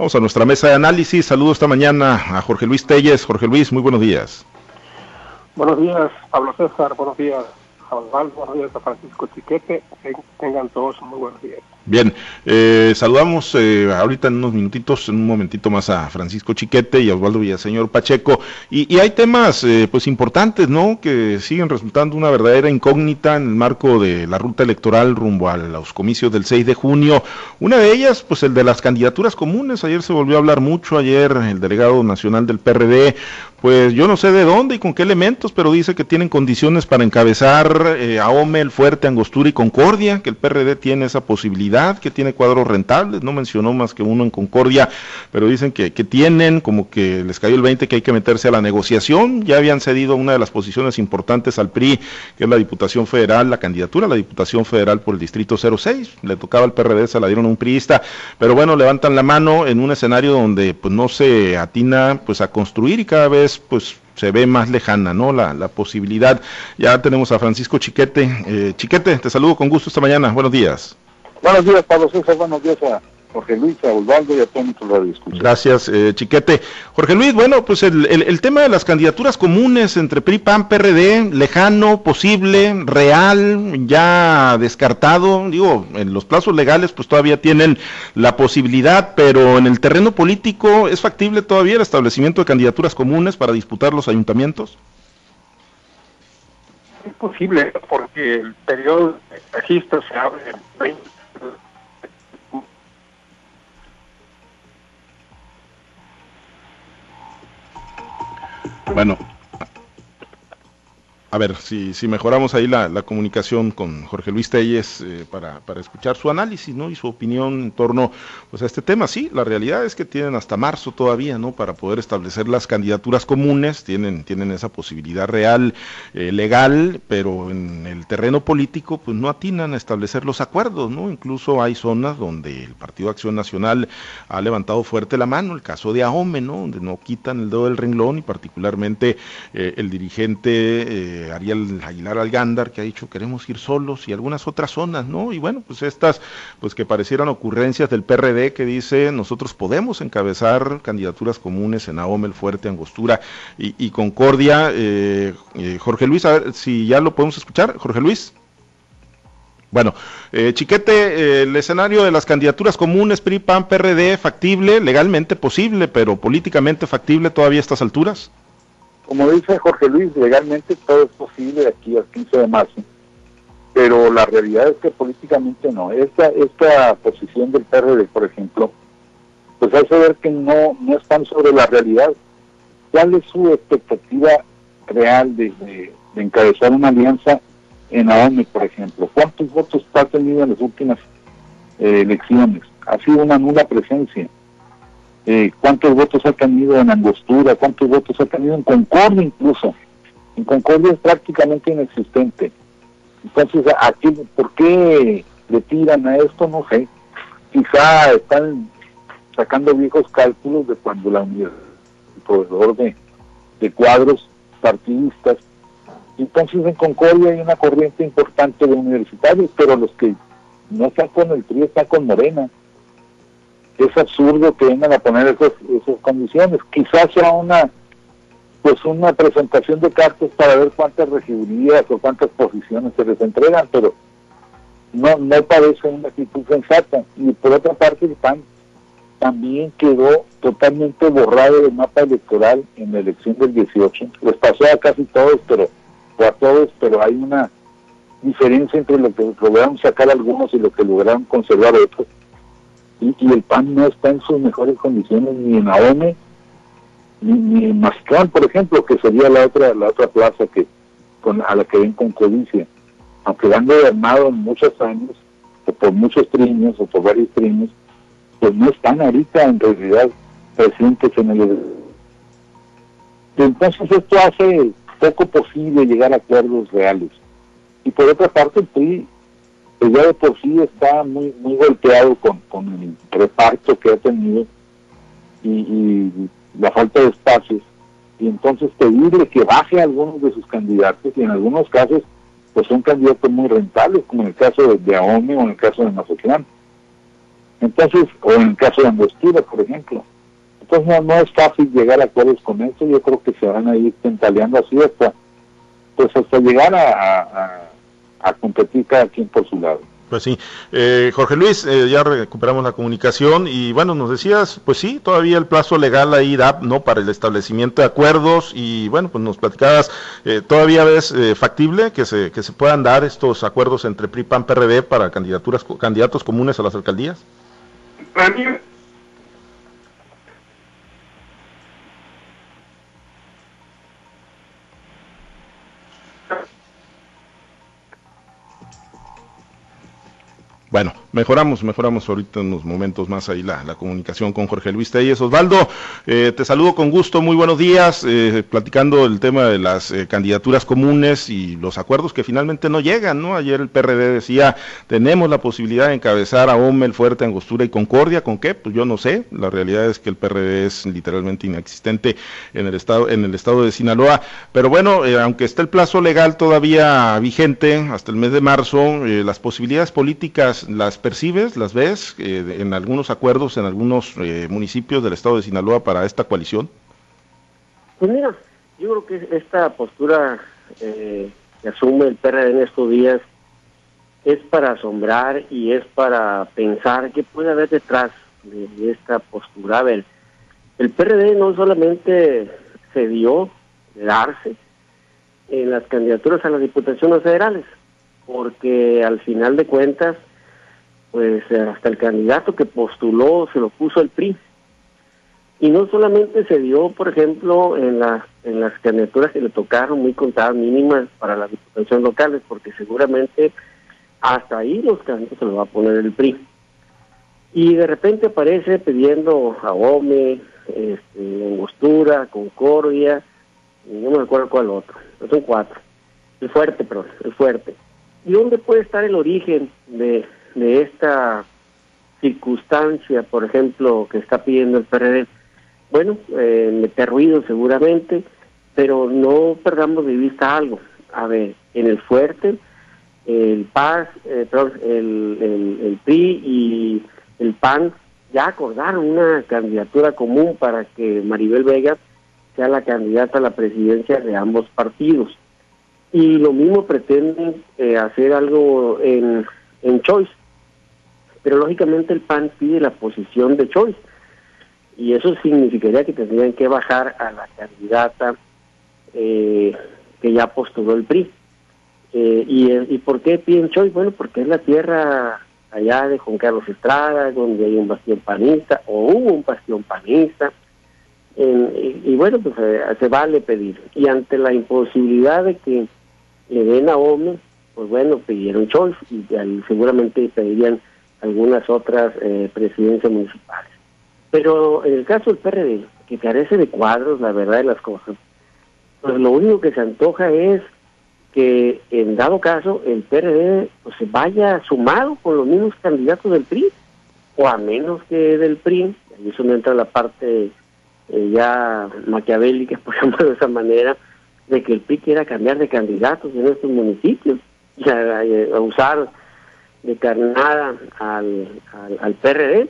Vamos a nuestra mesa de análisis. Saludo esta mañana a Jorge Luis Telles. Jorge Luis, muy buenos días. Buenos días, Pablo César. Buenos días, Osvaldo. Buenos días a Francisco Chiquete. Tengan todos muy buenos días. Bien, eh, saludamos eh, ahorita en unos minutitos, en un momentito más a Francisco Chiquete y a Osvaldo Villaseñor Pacheco. Y, hay temas eh, pues importantes, ¿no? Que siguen resultando una verdadera incógnita en el marco de la ruta electoral rumbo a los comicios del 6 de junio. Una de ellas, pues el de las candidaturas comunes. Ayer se volvió a hablar mucho, ayer el delegado nacional del PRD, pues yo no sé de dónde y con qué elementos, pero dice que tienen condiciones para encabezar a OME, el Fuerte, Angostura y Concordia, que el PRD tiene esa posibilidad que tiene cuadros rentables, no mencionó más que uno en Concordia, pero dicen que, que tienen, como que les cayó el 20 que hay que meterse a la negociación, ya habían cedido una de las posiciones importantes al PRI, que es la Diputación Federal, la candidatura a la Diputación Federal por el Distrito 06, le tocaba al PRD, se la dieron a un priista, pero bueno, levantan la mano en un escenario donde pues no se atina pues a construir y cada vez pues se ve más lejana, ¿no? La, la posibilidad. Ya tenemos a Francisco Chiquete. Eh, Chiquete, te saludo con gusto esta mañana. Buenos días. Buenos días, Pablo César. Buenos días Jorge Luis, a Osvaldo y a todos nuestros Gracias, eh, Chiquete. Jorge Luis, bueno, pues el, el, tema de las candidaturas comunes entre PRI, PAN, PRD, lejano, posible, real, ya descartado. Digo, en los plazos legales pues todavía tienen la posibilidad, pero en el terreno político, ¿es factible todavía el establecimiento de candidaturas comunes para disputar los ayuntamientos? Es posible, porque el periodo de registro se abre el 20 Bueno, a ver, si, si mejoramos ahí la, la, comunicación con Jorge Luis Telles eh, para, para, escuchar su análisis ¿no? y su opinión en torno pues, a este tema. Sí, la realidad es que tienen hasta marzo todavía ¿no? para poder establecer las candidaturas comunes, tienen, tienen esa posibilidad real, eh, legal, pero en el terreno político pues no atinan a establecer los acuerdos. ¿no? Incluso hay zonas donde el Partido Acción Nacional ha levantado fuerte la mano, el caso de Ahome, ¿no? donde no quitan el dedo del renglón y particularmente eh, el dirigente Ariel Aguilar Algándar, que ha dicho queremos ir solos y algunas otras zonas, ¿no? Y bueno, pues estas, pues que parecieran ocurrencias del PRD que dice nosotros podemos encabezar candidaturas comunes en Ahome, El Fuerte, Angostura y, Concordia. Eh, eh, Jorge Luis, a ver si ya lo podemos escuchar, Jorge Luis. Bueno, eh, Chiquete, el escenario de las candidaturas comunes PRI, PAN, PRD, factible, legalmente posible, pero políticamente factible todavía a estas alturas. Como dice Jorge Luis, legalmente todo es posible de aquí al 15 de marzo, pero la realidad es que políticamente no. Esta, esta posición del PRD, por ejemplo, pues hace ver que no, no están sobre la realidad. ¿Cuál es su expectativa real de, encabezar una alianza en AOME, por ejemplo? ¿Cuántos votos ha tenido en las últimas eh, elecciones? Ha sido una nula presencia eh, cuántos votos ha tenido en Angostura, cuántos votos ha tenido en Concordia incluso. En Concordia es prácticamente inexistente. Entonces, aquí, ¿por qué le tiran a esto? No sé. Quizá están sacando viejos cálculos de cuando la universidad, el proveedor de, de cuadros partidistas. Entonces en Concordia hay una corriente importante de universitarios, pero los que no están con el PRI están con Morena es absurdo que vengan a poner esas, condiciones. Quizás sea una pues una presentación de cartas para ver cuántas regidurías o cuántas posiciones se les entregan, pero no, no parece una actitud sensata. Y por otra parte, el PAN también quedó totalmente borrado del mapa electoral en la elección del 18. Les pasó a casi todos, pero o a todos, pero hay una diferencia entre lo que lograron sacar algunos y lo que lograron conservar otros y, el PAN no está en sus mejores condiciones ni en AOME ni, en Mascán, por ejemplo, que sería la otra la otra plaza que con, a la que ven con codicia. Aunque han gobernado en muchos años, o por muchos triños, o por varios triños, pues no están ahorita en realidad presentes en el... Entonces esto hace poco posible llegar a acuerdos reales. Y por otra parte, el PRI pues ya de por sí está muy muy golpeado con, con el reparto que ha tenido y, la falta de espacios y entonces pedirle que baje algunos de sus candidatos y en algunos casos pues son candidatos muy rentables como en el caso de, de o en el caso de Mazatlán Entonces, o en el caso de Angostura, por ejemplo. Entonces no, es fácil llegar a acuerdos con esto, yo creo que se van a ir tentaleando así hasta, pues hasta llegar a competir cada quien por su lado. Pues sí, eh, Jorge Luis, eh, ya recuperamos la comunicación y bueno, nos decías, pues sí, todavía el plazo legal ahí da, ¿no? Para el establecimiento de acuerdos y bueno, pues nos platicabas, eh, todavía ves factible que se, que se puedan dar estos acuerdos entre PRI, PAN, PRD para candidaturas, candidatos comunes a las alcaldías. Bueno, mejoramos, mejoramos ahorita en unos momentos más ahí la, comunicación con Jorge Luis Telles. Osvaldo, eh, te saludo con gusto, muy buenos días, eh, platicando el tema de las eh, candidaturas comunes y los acuerdos que finalmente no llegan, ¿no? Ayer el PRD decía, tenemos la posibilidad de encabezar a el Fuerte, Angostura y Concordia, ¿con qué? Pues yo no sé, la realidad es que el PRD es literalmente inexistente en el estado, en el estado de Sinaloa, pero bueno, aunque esté el plazo legal todavía vigente hasta el mes de marzo, las posibilidades políticas las percibes, las ves eh, en algunos acuerdos en algunos eh, municipios del estado de Sinaloa para esta coalición? Pues mira, yo creo que esta postura eh, que asume el PRD en estos días es para asombrar y es para pensar qué puede haber detrás de, esta postura. A ver, el PRD no solamente se dio darse en las candidaturas a las diputaciones federales, porque al final de cuentas pues eh, hasta el candidato que postuló se lo puso el PRI. Y no solamente se dio, por ejemplo, en, las en las candidaturas que le tocaron muy contadas mínimas para las diputaciones locales, porque seguramente hasta ahí los candidatos se lo va a poner el PRI. Y de repente aparece pidiendo a este, Angostura, Concordia, no me acuerdo cuál otro, son cuatro. El fuerte, pero el fuerte. ¿Y dónde puede estar el origen de, de esta circunstancia, por ejemplo, que está pidiendo el PRD, bueno, eh, meter ruido seguramente, pero no perdamos de vista algo. A ver, en el fuerte, el PAS, eh, el, el, PRI y el PAN ya acordaron una candidatura común para que Maribel Vega sea la candidata a la presidencia de ambos partidos. Y lo mismo pretenden eh, hacer algo en, en Choice pero lógicamente el PAN pide la posición de Choice y eso significaría que tendrían que bajar a la candidata eh, que ya postuló el PRI. Eh, y, ¿Y por qué piden Choice? Bueno, porque es la tierra allá de Juan Carlos Estrada, donde hay un bastión panista, o hubo un bastión panista, y, bueno, pues eh, se vale pedir. Y ante la imposibilidad de que le den a OME, pues bueno, pidieron Choice, y seguramente pedirían algunas otras eh, presidencias municipales. Pero en el caso del PRD, que carece de cuadros, la verdad de las cosas, pues lo único que se antoja es que en dado caso el PRD pues, se vaya sumado con los mismos candidatos del PRI, o a menos que del PRI, y eso no entra la parte eh, ya maquiavélica, por ejemplo, de esa manera, de que el PRI quiera cambiar de candidatos en estos municipios, y a usar de carnada al, al, PRD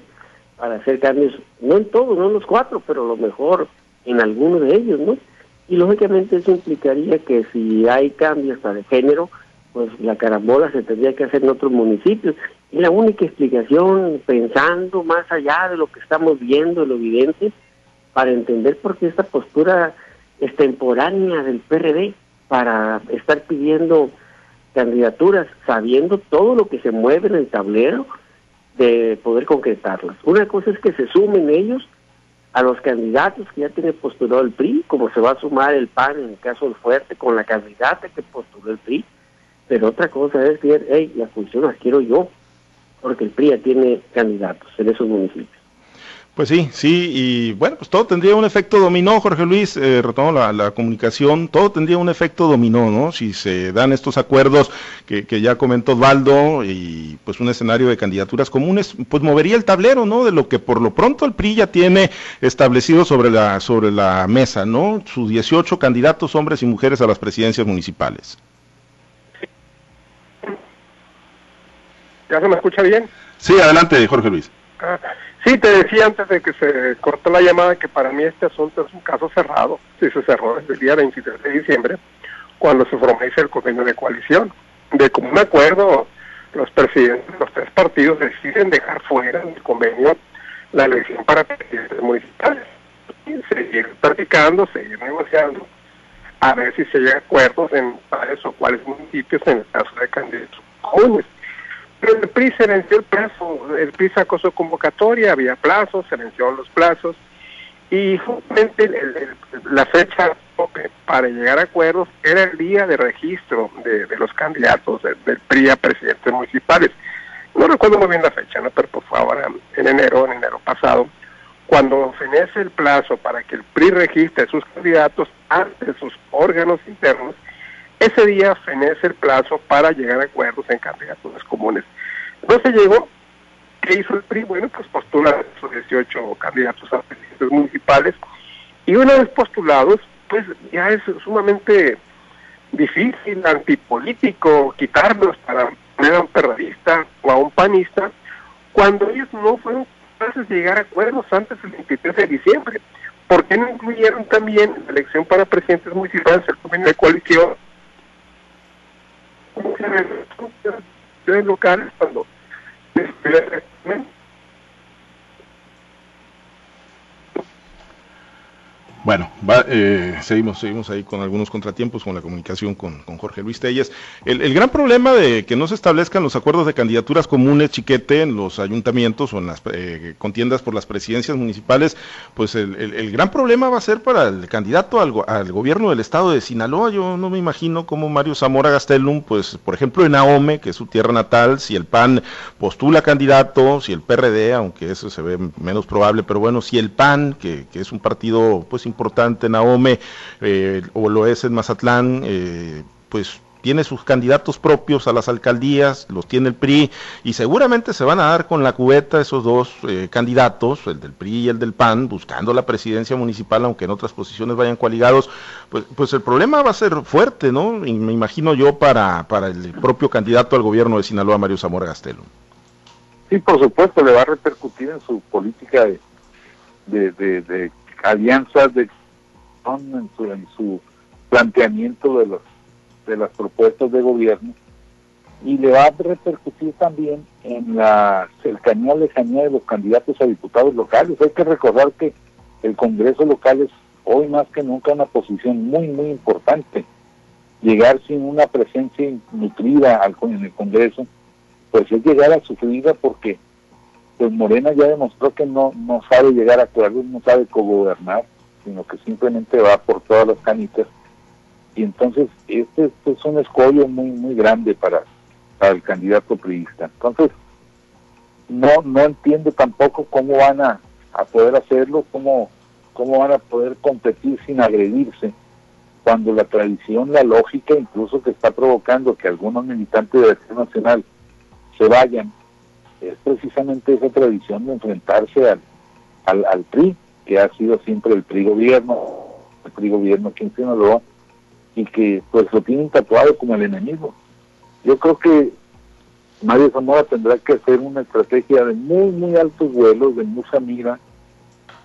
para hacer cambios, no en todos, no en los cuatro, pero a lo mejor en alguno de ellos, ¿no? Y lógicamente eso implicaría que si hay cambios hasta de género, pues la carambola se tendría que hacer en otros municipios. Y la única explicación, pensando más allá de lo que estamos viendo, lo evidente, para entender por qué esta postura extemporánea del PRD para estar pidiendo candidaturas sabiendo todo lo que se mueve en el tablero de poder concretarlas. Una cosa es que se sumen ellos a los candidatos que ya tiene postulado el PRI, como se va a sumar el PAN en el caso del Fuerte con la candidata que postuló el PRI, pero otra cosa es decir, hey, la función la quiero yo, porque el PRI ya tiene candidatos en esos municipios. Pues sí, sí, y bueno, pues todo tendría un efecto dominó, Jorge Luis, eh, retomo la, comunicación, todo tendría un efecto dominó, ¿no? Si se dan estos acuerdos que, ya comentó Osvaldo y pues un escenario de candidaturas comunes, pues movería el tablero, ¿no? De lo que por lo pronto el PRI ya tiene establecido sobre la, sobre la mesa, ¿no? Sus 18 candidatos, hombres y mujeres a las presidencias municipales. ¿Ya se me escucha bien? Sí, adelante, Jorge Luis. Ah, sí, te decía antes de que se cortó la llamada que para mí este asunto es un caso cerrado. Sí, se cerró desde el día 23 de diciembre, cuando se formaliza el convenio de coalición. De común acuerdo, los presidentes de los tres partidos deciden dejar fuera del convenio la elección para presidentes municipales. Seguir practicando, seguir negociando, a ver si se llega a acuerdos en tales o cuáles municipios en el caso de candidatos comunes. Pero el PRI se venció el plazo, el PRI sacó su convocatoria, había plazos, se venció los plazos, y justamente la fecha para llegar a acuerdos era el día de registro de, los candidatos del PRI a presidentes municipales. No recuerdo muy bien la fecha, ¿no? pero por favor, en enero, en enero pasado, cuando fenece el plazo para que el PRI registre sus candidatos ante sus órganos internos, ese día fenece el plazo para llegar a acuerdos en candidaturas comunes. No se llegó. ¿Qué hizo el PRI? Bueno, pues postula sus 18 candidatos a presidentes municipales y una vez postulados, pues ya es sumamente difícil, antipolítico, quitarlos para poner a un periodista o a un panista cuando ellos no fueron capaces de llegar a acuerdos antes del 23 de diciembre. ¿Por qué no incluyeron también la elección para presidentes municipales, el convenio de coalición? Locales cuando Bueno, va, eh, seguimos, seguimos ahí con algunos contratiempos con la comunicación con, Jorge Luis Telles. El, gran problema de que no se establezcan los acuerdos de candidaturas comunes, chiquete, en los ayuntamientos o en las eh, contiendas por las presidencias municipales, pues el, gran problema va a ser para el candidato al, al, gobierno del estado de Sinaloa. Yo no me imagino cómo Mario Zamora Gastelum, pues por ejemplo en Ahome, que es su tierra natal, si el PAN postula candidato, si el PRD, aunque eso se ve menos probable, pero bueno, si el PAN, que, que es un partido pues importante, Naome, eh, o lo es en Mazatlán, eh, pues tiene sus candidatos propios a las alcaldías, los tiene el PRI, y seguramente se van a dar con la cubeta esos dos eh, candidatos, el del PRI y el del PAN, buscando la presidencia municipal, aunque en otras posiciones vayan coaligados, pues, pues el problema va a ser fuerte, ¿no? Y me imagino yo para, para el propio candidato al gobierno de Sinaloa, Mario Zamora Gastelo. Sí, por supuesto, le va a repercutir en su política de, de alianzas de en su, en su planteamiento de los de las propuestas de gobierno y le va a repercutir también en la cercanía lejanía de los candidatos a diputados locales. Hay que recordar que el Congreso local es hoy más que nunca una posición muy, muy importante. Llegar sin una presencia nutrida al, en el Congreso, pues es llegar a sufrida porque pues Morena ya demostró que no, no sabe llegar a acuerdos, no sabe cómo gobernar, sino que simplemente va por todas las canitas. Y entonces este, es un escollo muy muy grande para, el candidato priista. Entonces, no, no entiende tampoco cómo van a, poder hacerlo, cómo, cómo van a poder competir sin agredirse, cuando la tradición, la lógica, incluso que está provocando que algunos militantes de la Acción Nacional se vayan es precisamente esa tradición de enfrentarse al, al, al PRI, que ha sido siempre el PRI gobierno, el PRI gobierno aquí en Sinaloa, y que pues lo tienen tatuado como el enemigo. Yo creo que Mario Zamora tendrá que hacer una estrategia de muy, muy altos vuelos, de mucha mira,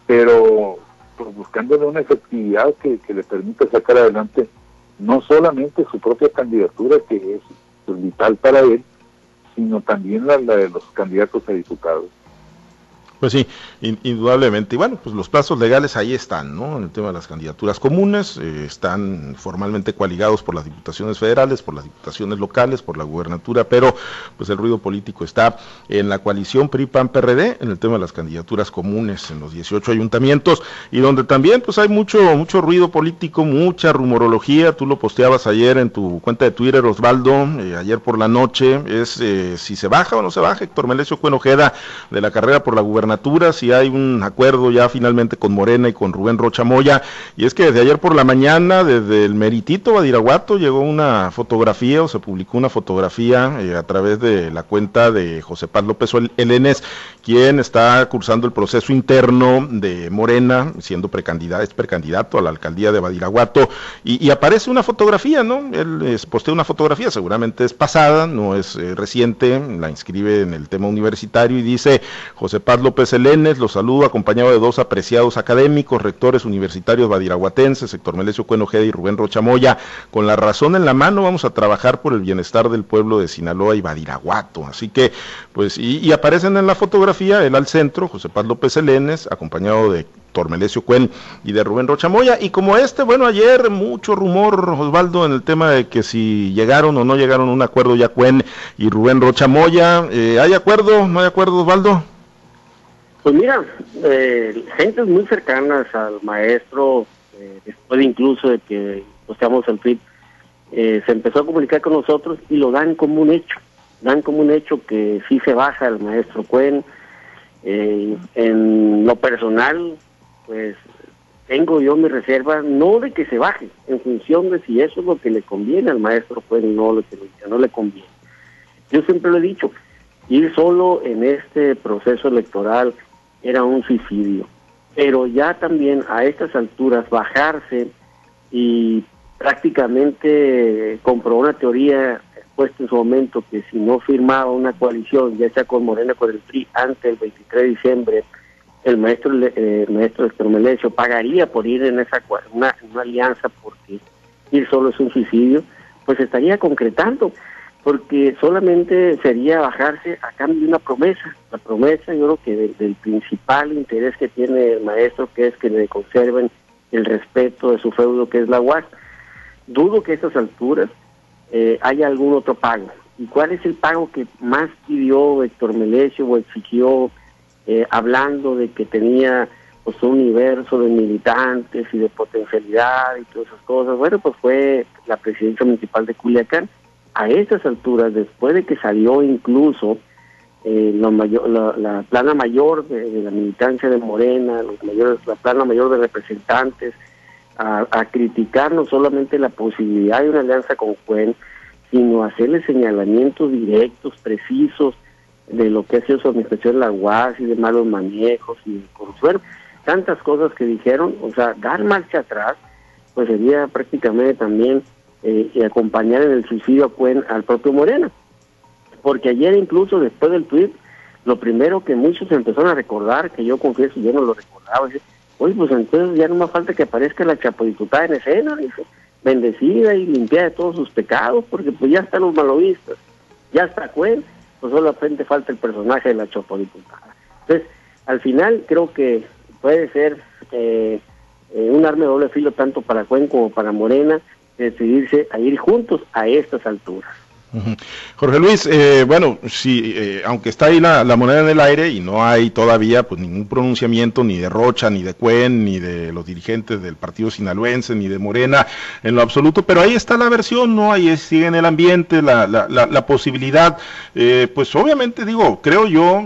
pero pues, buscándole una efectividad que, le permita sacar adelante no solamente su propia candidatura, que es vital para él, sino también la, de los candidatos a diputados. Pues sí, indudablemente. Y bueno, pues los plazos legales ahí están, ¿no? En el tema de las candidaturas comunes, eh, están formalmente coaligados por las diputaciones federales, por las diputaciones locales, por la gubernatura, pero pues el ruido político está en la coalición PRI-PAN-PRD, en el tema de las candidaturas comunes en los 18 ayuntamientos, y donde también pues hay mucho, mucho ruido político, mucha rumorología, tú lo posteabas ayer en tu cuenta de Twitter, Osvaldo, eh, ayer por la noche, es eh, si se baja o no se baja Héctor Melesio Cuenojeda de la carrera por la gubernatura gubernaturas y hay un acuerdo ya finalmente con Morena y con Rubén Rocha Moya. Y es que desde ayer por la mañana, desde el Meritito Badiraguato, llegó una fotografía o se publicó una fotografía eh, a través de la cuenta de José Paz López Elenes, quien está cursando el proceso interno de Morena, siendo precandidato, es precandidato a la alcaldía de Badiraguato, y, aparece una fotografía, ¿no? Él es, postea una fotografía, seguramente es pasada, no es eh, reciente, la inscribe en el tema universitario y dice, José Paz López Elenes, lo saludo acompañado de dos apreciados académicos, rectores universitarios badiraguatenses, sector Melesio Cueno y Rubén Rochamoya, con la razón en la mano vamos a trabajar por el bienestar del pueblo de Sinaloa y Badiraguato. Así que, pues, y, aparecen en la fotografía, él al centro, José Paz López Elenes, acompañado de Tormelesio Cuen y de Rubén Rochamoya. Y como este, bueno, ayer mucho rumor, Osvaldo, en el tema de que si llegaron o no llegaron a un acuerdo ya Cuen y Rubén Rochamoya. Eh, ¿Hay acuerdo? ¿No hay acuerdo, Osvaldo? Pues mira, eh, gentes muy cercanas al maestro, eh, después incluso de que posteamos el tweet, eh, se empezó a comunicar con nosotros y lo dan como un hecho. Dan como un hecho que sí se baja el maestro Cuen. en lo personal, pues tengo yo mi reserva, no de que se baje, en función de si eso es lo que le conviene al maestro Cuen, no lo que no le conviene. Yo siempre lo he dicho, ir solo en este proceso electoral era un suicidio, pero ya también a estas alturas bajarse y prácticamente compró una teoría puesta en su momento que si no firmaba una coalición, ya sea con Morena con el PRI, antes del 23 de diciembre, el maestro eh, maestro Estromelesio pagaría por ir en esa una, una alianza porque ir solo es un suicidio, pues estaría concretando, porque solamente sería bajarse a cambio de una promesa. La promesa, yo creo que del, principal interés que tiene el maestro, que es que le conserven el respeto de su feudo, que es la UAS. Dudo que a estas alturas eh, haya algún otro pago. ¿Y cuál es el pago que más pidió Héctor Melesio o exigió, eh, hablando de que tenía pues, un universo de militantes y de potencialidad y todas esas cosas? Bueno, pues fue la presidencia municipal de Culiacán. A estas alturas, después de que salió incluso eh, mayor, la, plana mayor de, la militancia de Morena, los mayores, la plana mayor de representantes, a, criticar no solamente la posibilidad de una alianza con Cuen, sino hacerle señalamientos directos, precisos, de lo que ha sido su administración en la UAS y de malos manejos y de corrupción. Tantas cosas que dijeron, o sea, dar marcha atrás, pues sería prácticamente también eh, acompañar en el suicidio Cuen al propio Morena. Porque ayer incluso después del tweet, lo primero que muchos empezaron a recordar, que yo confieso, yo no lo recordaba, es Oye, pues entonces ya no más falta que aparezca la chapodiputada en escena, bendecida y limpiada de todos sus pecados, porque pues ya están los malovistas, ya está Cuen, pues solamente falta el personaje de la chapodiputada. Entonces, al final creo que puede ser eh, eh, un arma de doble filo tanto para Cuen como para Morena decidirse a ir juntos a estas alturas. Jorge Luis, eh, bueno, sí, eh, aunque está ahí la, moneda en el aire y no hay todavía pues ningún pronunciamiento ni de Rocha, ni de Cuen, ni de los dirigentes del partido sinaloense, ni de Morena en lo absoluto, pero ahí está la versión, ¿no? Ahí sigue en el ambiente la, la, la, posibilidad, eh, pues obviamente digo, creo yo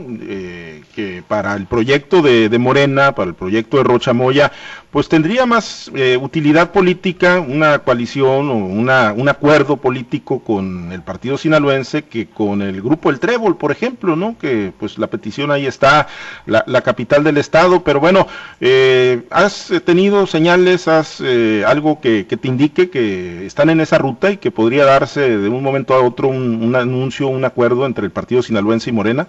para el proyecto de, Morena, para el proyecto de Rocha Moya, pues tendría más utilidad política una coalición o una, un acuerdo político con el partido partido sinaloense que con el grupo El Trébol, por ejemplo, ¿no? Que pues la petición ahí está, la, capital del estado, pero bueno, eh, ¿has tenido señales, has eh, algo que, te indique que están en esa ruta y que podría darse de un momento a otro un, un anuncio, un acuerdo entre el partido sinaloense y Morena?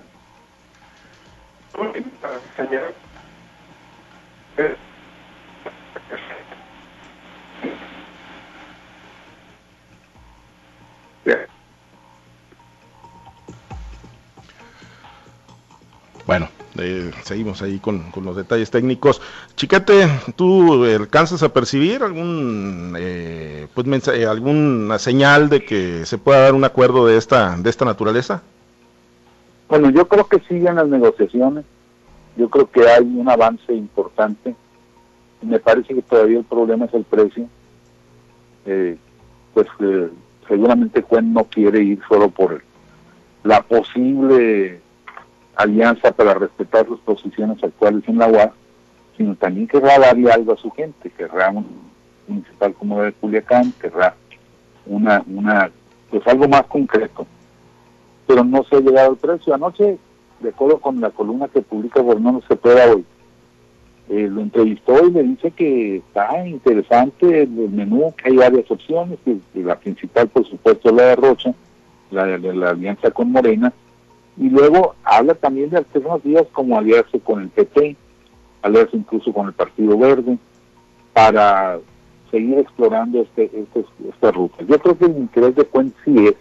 Bueno, eh, seguimos ahí con, los detalles técnicos. Chiquete, ¿tú alcanzas a percibir algún eh, pues mensaje, alguna señal de que se pueda dar un acuerdo de esta de esta naturaleza? Bueno, yo creo que siguen las negociaciones. Yo creo que hay un avance importante. Me parece que todavía el problema es el precio. Eh, pues seguramente Cuen no quiere ir solo por la posible alianza para respetar sus posiciones actuales en la UAS, sino también querrá darle algo a su gente, querrá un municipal como de Culiacán, querrá una, una, pues algo más concreto. Pero no se ha llegado al precio. Anoche, de acuerdo con la columna que publica Fernando Cepeda hoy, eh, lo entrevistó y le dice que está interesante el, menú, que hay varias opciones, y, la principal por supuesto es la de Rocha, la de la alianza con Morena, y luego habla también de alternativas como aliarse con el PP, aliarse incluso con el Partido Verde, para seguir explorando este, este, esta ruta. Yo creo que el interés de Cuen sí es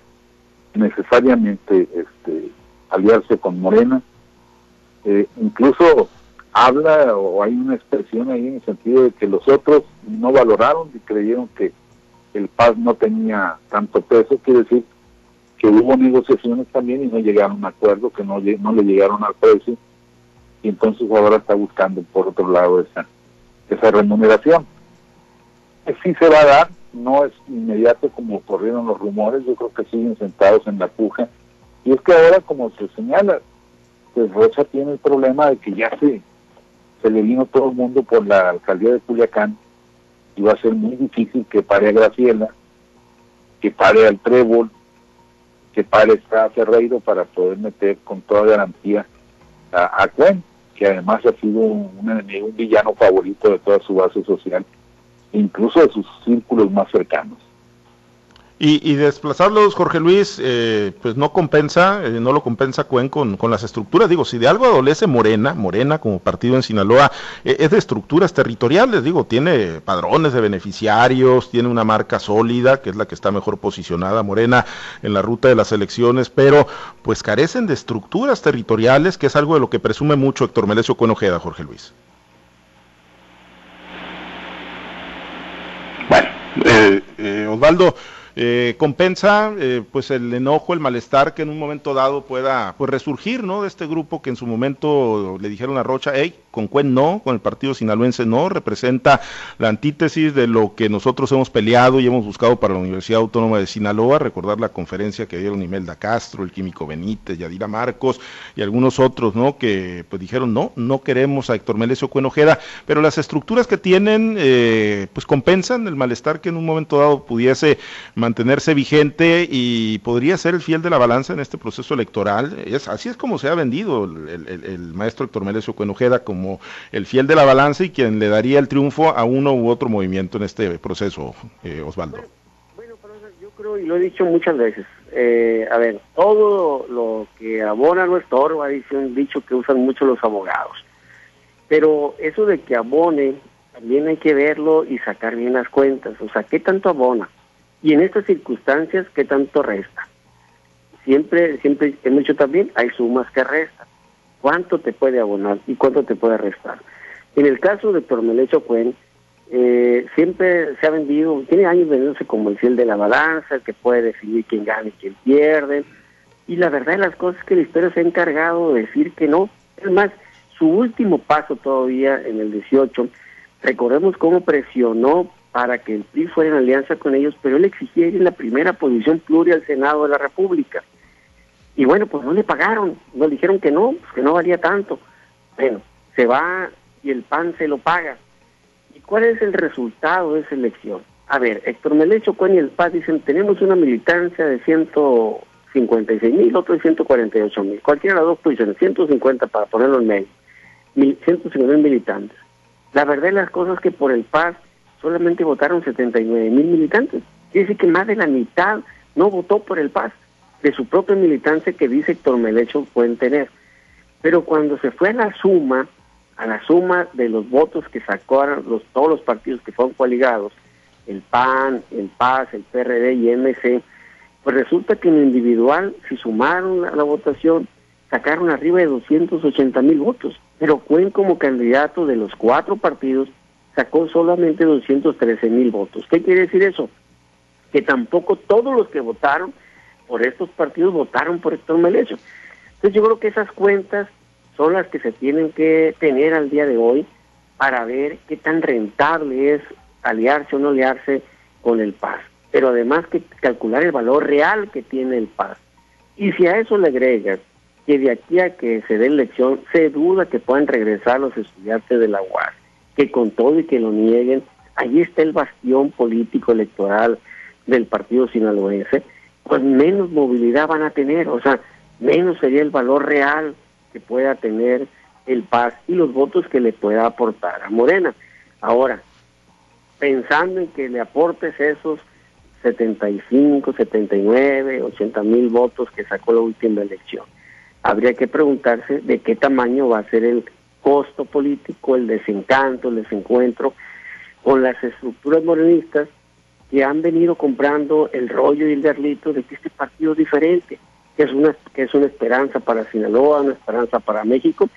necesariamente este, aliarse con Morena, eh, incluso habla o hay una expresión ahí en el sentido de que los otros no valoraron y creyeron que el paz no tenía tanto peso, quiere decir que hubo negociaciones también y no llegaron a acuerdo, que no, le llegaron al precio, y entonces ahora está buscando por otro lado esa, esa remuneración. Sí se va a dar, no es inmediato como corrieron los rumores, yo creo que siguen sentados en la puja, y es que ahora, como se señala, pues Rocha tiene el problema de que ya se, se le vino todo el mundo por la alcaldía de Culiacán y va a ser muy difícil que pare a Graciela, que pare al Trébol, que pare a Ferreiro para poder meter con toda garantía a, a Cuen, que además ha sido un, enemigo, un villano favorito de toda su base social, incluso de sus círculos más cercanos. Y, desplazarlos, Jorge Luis, eh, pues no compensa, eh, no lo compensa Cuen con, con, las estructuras. Digo, si de algo adolece Morena, Morena como partido en Sinaloa, eh, es de estructuras territoriales. Digo, tiene padrones de beneficiarios, tiene una marca sólida, que es la que está mejor posicionada, Morena, en la ruta de las elecciones, pero pues carecen de estructuras territoriales, que es algo de lo que presume mucho Héctor Melesio Cuen Ojeda, Jorge Luis. Bueno, Osvaldo. Eh, compensa eh, pues el enojo, el malestar que en un momento dado pueda pues resurgir, ¿no? De este grupo que en su momento le dijeron a Rocha, hey, con Cuen no, con el partido sinaloense no, representa la antítesis de lo que nosotros hemos peleado y hemos buscado para la Universidad Autónoma de Sinaloa, recordar la conferencia que dieron Imelda Castro, el químico Benítez, Yadira Marcos y algunos otros, ¿no? Que pues dijeron, no, no queremos a Héctor Melesio Cuenojeda, pero las estructuras que tienen, eh, pues compensan el malestar que en un momento dado pudiese mantenerse vigente y podría ser el fiel de la balanza en este proceso electoral. Es, así es como se ha vendido el, maestro Héctor Melesio Cuenojeda como el fiel de la balanza y quien le daría el triunfo a uno u otro movimiento en este proceso, eh, Osvaldo. Bueno, yo creo, y lo he dicho muchas veces, eh, a ver, todo lo que abona no estorba, dice un dicho que usan mucho los abogados. Pero eso de que abone, también hay que verlo y sacar bien las cuentas. O sea, ¿qué tanto abona? Y en estas circunstancias, ¿qué tanto resta? Siempre, siempre, en mucho también, hay sumas que restan cuánto te puede abonar y cuánto te puede restar. En el caso de Tormelecho Cuen, eh, siempre se ha vendido, tiene años vendiéndose como el fiel de la balanza, el que puede definir quién gana y quién pierde. Y la verdad de las cosas es que la historia se ha encargado de decir que no. Es más, su último paso todavía en el 18, recordemos cómo presionó para que el PRI fuera en alianza con ellos, pero él exigía en la primera posición pluria al Senado de la República. Y bueno, pues no le pagaron, nos dijeron que no, pues que no valía tanto. Bueno, se va y el PAN se lo paga. ¿Y cuál es el resultado de esa elección? A ver, Héctor Melecho, Cuen y el PAN dicen, tenemos una militancia de 156 mil, otro de 148 mil. Cualquiera de las dos posiciones, 150 para ponerlo en medio. 150 mil militantes. La verdad de las cosas es que por el PAS solamente votaron 79 mil militantes. Quiere decir que más de la mitad no votó por el PAS de su propia militancia que dice Héctor Melecho pueden tener. Pero cuando se fue a la suma, a la suma de los votos que sacaron los, todos los partidos que fueron coaligados, el PAN, el PAS, el PRD y MC, pues resulta que en individual, si sumaron la, la votación, sacaron arriba de 280 mil votos. Pero Cuen como candidato de los cuatro partidos sacó solamente 213 mil votos. ¿Qué quiere decir eso? Que tampoco todos los que votaron por estos partidos votaron por Héctor Melesio. Entonces yo creo que esas cuentas son las que se tienen que tener al día de hoy para ver qué tan rentable es aliarse o no aliarse con el PAS. Pero además que calcular el valor real que tiene el PAS. Y si a eso le agregas que de aquí a que se dé elección se duda que puedan regresar los estudiantes de la UAS, que con todo y que lo nieguen, ahí está el bastión político electoral del partido sinaloense, pues menos movilidad van a tener, o sea, menos sería el valor real que pueda tener el Paz y los votos que le pueda aportar a Morena. Ahora, pensando en que le aportes esos 75, 79, 80 mil votos que sacó la última elección, habría que preguntarse de qué tamaño va a ser el costo político, el desencanto, el desencuentro con las estructuras morenistas que han venido comprando el rollo y el garlito de que este partido es diferente, que es una que es una esperanza para Sinaloa, una esperanza para México,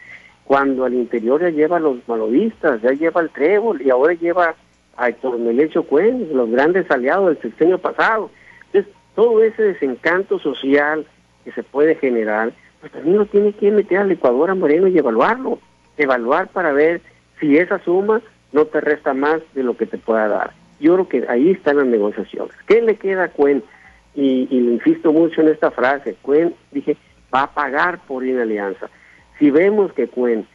cuando al interior ya lleva a los malodistas, ya lleva al Trébol y ahora lleva a Héctor Melecho Cuen, los grandes aliados del sexenio pasado. Entonces, todo ese desencanto social que se puede generar, pues también lo tiene que meter al Ecuador a Moreno y evaluarlo, evaluar para ver si esa suma no te resta más de lo que te pueda dar. Yo creo que ahí están las negociaciones. ¿Qué le queda a Cuen? Y, le insisto mucho en esta frase, Cuen, dije, va a pagar por ir alianza. Si vemos que Cuen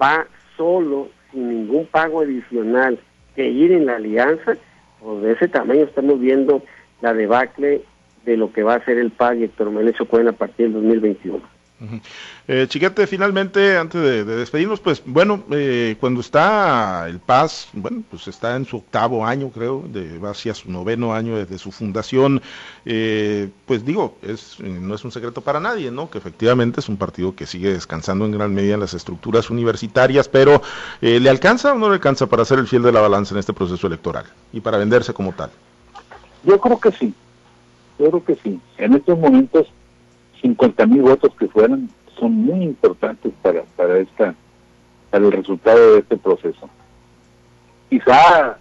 va solo, sin ningún pago adicional, que ir en la alianza, pues de ese tamaño estamos viendo la debacle de lo que va a ser el PAG y Héctor Melecho Cuen a partir del 2021. Eh, Chiquete, finalmente, antes de, despedirnos, pues bueno, eh, cuando está el Paz, bueno, pues está en su octavo año, creo, de, va hacia su noveno año desde su fundación, eh, pues digo, es, no es un secreto para nadie, ¿no? Que efectivamente es un partido que sigue descansando en gran medida en las estructuras universitarias, pero ¿le alcanza o no le alcanza para ser el fiel de la balanza en este proceso electoral y para venderse como tal? Yo creo que sí, yo creo que sí. En estos momentos 50 mil votos que fueran son muy importantes para, para, esta, para el resultado de este proceso. Quizá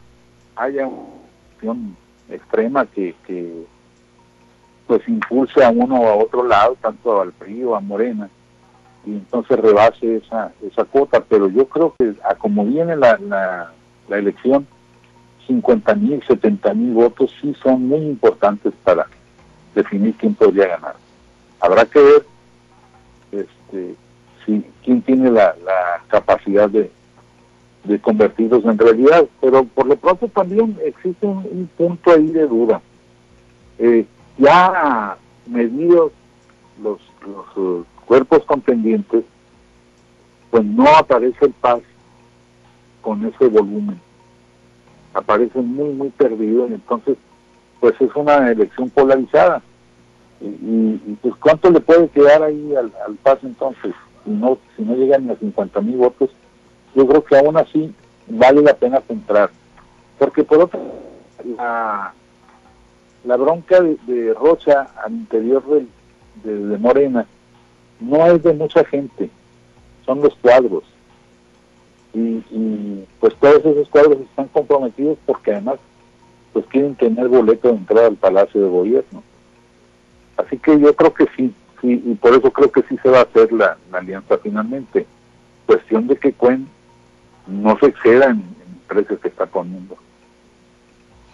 haya una opción extrema que, que pues impulse a uno o a otro lado, tanto al PRI o a Morena, y entonces rebase esa, esa cuota, pero yo creo que a como viene la, la, la elección, 50 mil, 70 mil votos sí son muy importantes para definir quién podría ganar habrá que ver este, si quién tiene la, capacidad de, convertirlos en realidad, pero por lo pronto también existe un, punto ahí de duda. Eh, ya medidos los, los uh, cuerpos contendientes, pues no aparece el paz con ese volumen. Aparece muy, muy perdido y entonces, pues es una elección polarizada y, pues cuánto le puede quedar ahí al, al paso entonces si no si no llegan a 50 mil votos yo creo que aún así vale la pena centrar porque por otra la, la bronca de, Rocha al interior de, de, Morena no es de mucha gente son los cuadros. Y, y, pues todos esos cuadros están comprometidos porque además pues quieren tener boleto de entrada al Palacio de Gobierno Así que yo creo que sí, sí, y por eso creo que sí se va a hacer la, alianza finalmente. Cuestión de que Cuen no se exceda en, en precios que está poniendo.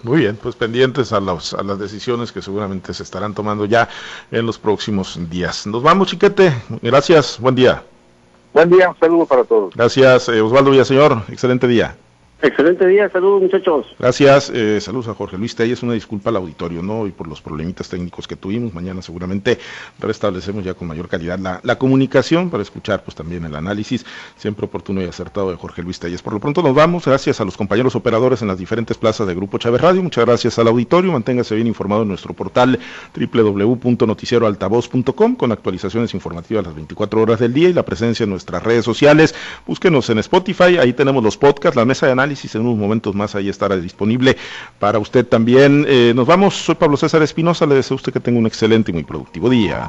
Muy bien, pues pendientes a, los, a las decisiones que seguramente se estarán tomando ya en los próximos días. Nos vamos, chiquete. Gracias, buen día. Buen día, un saludo para todos. Gracias, eh, Osvaldo Villaseñor. Excelente día. Excelente día, saludos muchachos. Gracias, eh, saludos a Jorge Luis es una disculpa al auditorio, ¿no? Y por los problemitas técnicos que tuvimos, mañana seguramente restablecemos ya con mayor calidad la, comunicación para escuchar pues también el análisis, siempre oportuno y acertado de Jorge Luis Telles. Por lo pronto nos vamos, gracias a los compañeros operadores en las diferentes plazas de Grupo Chávez Radio, muchas gracias al auditorio, manténgase bien informado en nuestro portal www.noticieroaltavoz.com con actualizaciones informativas las 24 horas del día y la presencia en nuestras redes sociales, búsquenos en Spotify, ahí tenemos los podcasts, la mesa de análisis en unos momentos más ahí estará disponible para usted también. Eh, nos vamos, soy Pablo César Espinosa, le deseo a usted que tenga un excelente y muy productivo día.